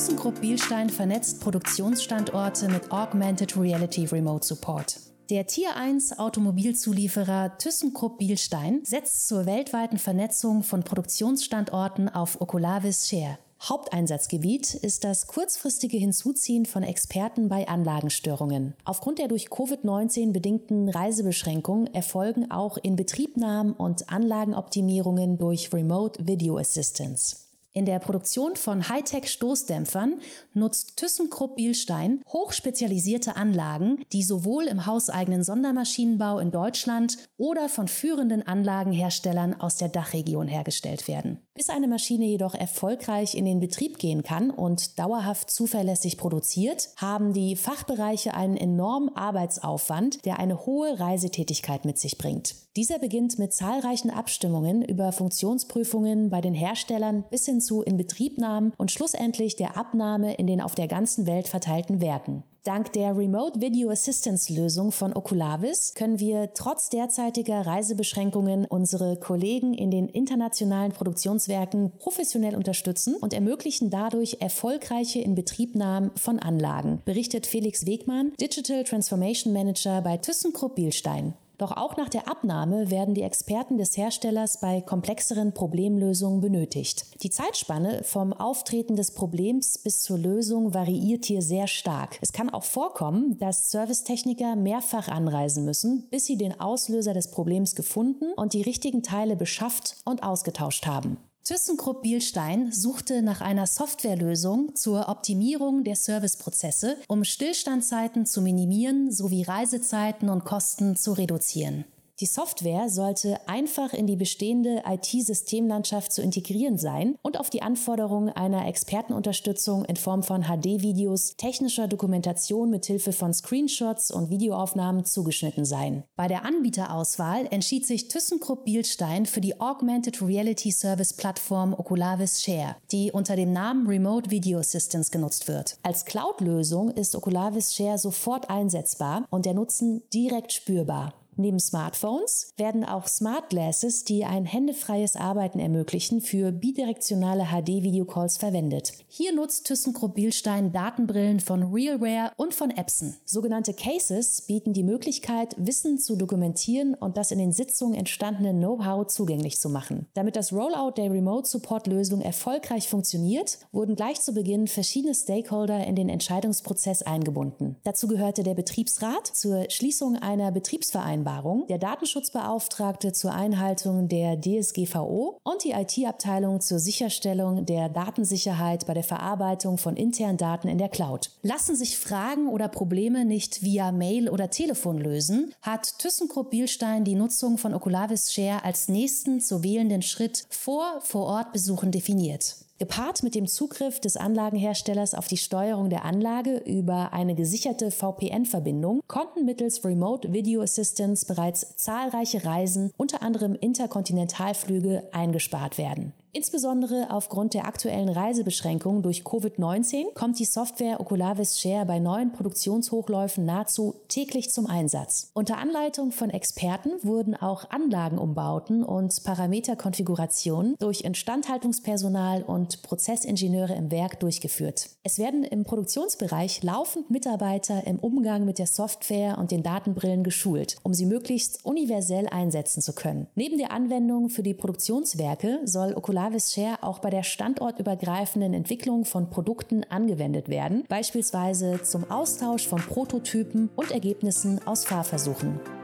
ThyssenKrupp Bielstein vernetzt Produktionsstandorte mit Augmented Reality Remote Support. Der Tier 1 Automobilzulieferer ThyssenKrupp Bielstein setzt zur weltweiten Vernetzung von Produktionsstandorten auf Oculavis Share. Haupteinsatzgebiet ist das kurzfristige Hinzuziehen von Experten bei Anlagenstörungen. Aufgrund der durch Covid-19 bedingten Reisebeschränkungen erfolgen auch Inbetriebnahmen und Anlagenoptimierungen durch Remote Video Assistance. In der Produktion von Hightech-Stoßdämpfern nutzt ThyssenKrupp Bielstein hochspezialisierte Anlagen, die sowohl im hauseigenen Sondermaschinenbau in Deutschland oder von führenden Anlagenherstellern aus der Dachregion hergestellt werden. Bis eine Maschine jedoch erfolgreich in den Betrieb gehen kann und dauerhaft zuverlässig produziert, haben die Fachbereiche einen enormen Arbeitsaufwand, der eine hohe Reisetätigkeit mit sich bringt. Dieser beginnt mit zahlreichen Abstimmungen über Funktionsprüfungen bei den Herstellern bis hin zu Inbetriebnahmen und schlussendlich der Abnahme in den auf der ganzen Welt verteilten Werken. Dank der Remote Video Assistance Lösung von Oculavis können wir trotz derzeitiger Reisebeschränkungen unsere Kollegen in den internationalen Produktionswerken professionell unterstützen und ermöglichen dadurch erfolgreiche Inbetriebnahmen von Anlagen, berichtet Felix Wegmann, Digital Transformation Manager bei ThyssenKrupp Bielstein. Doch auch nach der Abnahme werden die Experten des Herstellers bei komplexeren Problemlösungen benötigt. Die Zeitspanne vom Auftreten des Problems bis zur Lösung variiert hier sehr stark. Es kann auch vorkommen, dass Servicetechniker mehrfach anreisen müssen, bis sie den Auslöser des Problems gefunden und die richtigen Teile beschafft und ausgetauscht haben. ThyssenKrupp Bielstein suchte nach einer Softwarelösung zur Optimierung der Serviceprozesse, um Stillstandzeiten zu minimieren sowie Reisezeiten und Kosten zu reduzieren. Die Software sollte einfach in die bestehende IT-Systemlandschaft zu integrieren sein und auf die Anforderungen einer Expertenunterstützung in Form von HD-Videos, technischer Dokumentation mithilfe von Screenshots und Videoaufnahmen zugeschnitten sein. Bei der Anbieterauswahl entschied sich ThyssenKrupp Bielstein für die Augmented Reality Service Plattform Oculavis Share, die unter dem Namen Remote Video Assistance genutzt wird. Als Cloud-Lösung ist Oculavis Share sofort einsetzbar und der Nutzen direkt spürbar. Neben Smartphones werden auch Smart Glasses, die ein händefreies Arbeiten ermöglichen, für bidirektionale HD-Videocalls verwendet. Hier nutzt ThyssenKrupp Bielstein Datenbrillen von RealWare und von Epson. Sogenannte Cases bieten die Möglichkeit, Wissen zu dokumentieren und das in den Sitzungen entstandene Know-how zugänglich zu machen. Damit das Rollout der Remote Support Lösung erfolgreich funktioniert, wurden gleich zu Beginn verschiedene Stakeholder in den Entscheidungsprozess eingebunden. Dazu gehörte der Betriebsrat zur Schließung einer Betriebsvereinbarung Vereinbarung, der Datenschutzbeauftragte zur Einhaltung der DSGVO und die IT-Abteilung zur Sicherstellung der Datensicherheit bei der Verarbeitung von internen Daten in der Cloud. Lassen sich Fragen oder Probleme nicht via Mail oder Telefon lösen, hat ThyssenKrupp Bielstein die Nutzung von Oculavis Share als nächsten zu wählenden Schritt vor Vor-Ort-Besuchen definiert. Gepaart mit dem Zugriff des Anlagenherstellers auf die Steuerung der Anlage über eine gesicherte VPN-Verbindung konnten mittels Remote Video Assistance bereits zahlreiche Reisen, unter anderem Interkontinentalflüge, eingespart werden. Insbesondere aufgrund der aktuellen Reisebeschränkungen durch Covid-19 kommt die Software Oculavis Share bei neuen Produktionshochläufen nahezu täglich zum Einsatz. Unter Anleitung von Experten wurden auch Anlagenumbauten und Parameterkonfigurationen durch Instandhaltungspersonal und Prozessingenieure im Werk durchgeführt. Es werden im Produktionsbereich laufend Mitarbeiter im Umgang mit der Software und den Datenbrillen geschult, um sie möglichst universell einsetzen zu können. Neben der Anwendung für die Produktionswerke soll Oculavis Solavis Share auch bei der standortübergreifenden Entwicklung von Produkten angewendet werden, beispielsweise zum Austausch von Prototypen und Ergebnissen aus Fahrversuchen.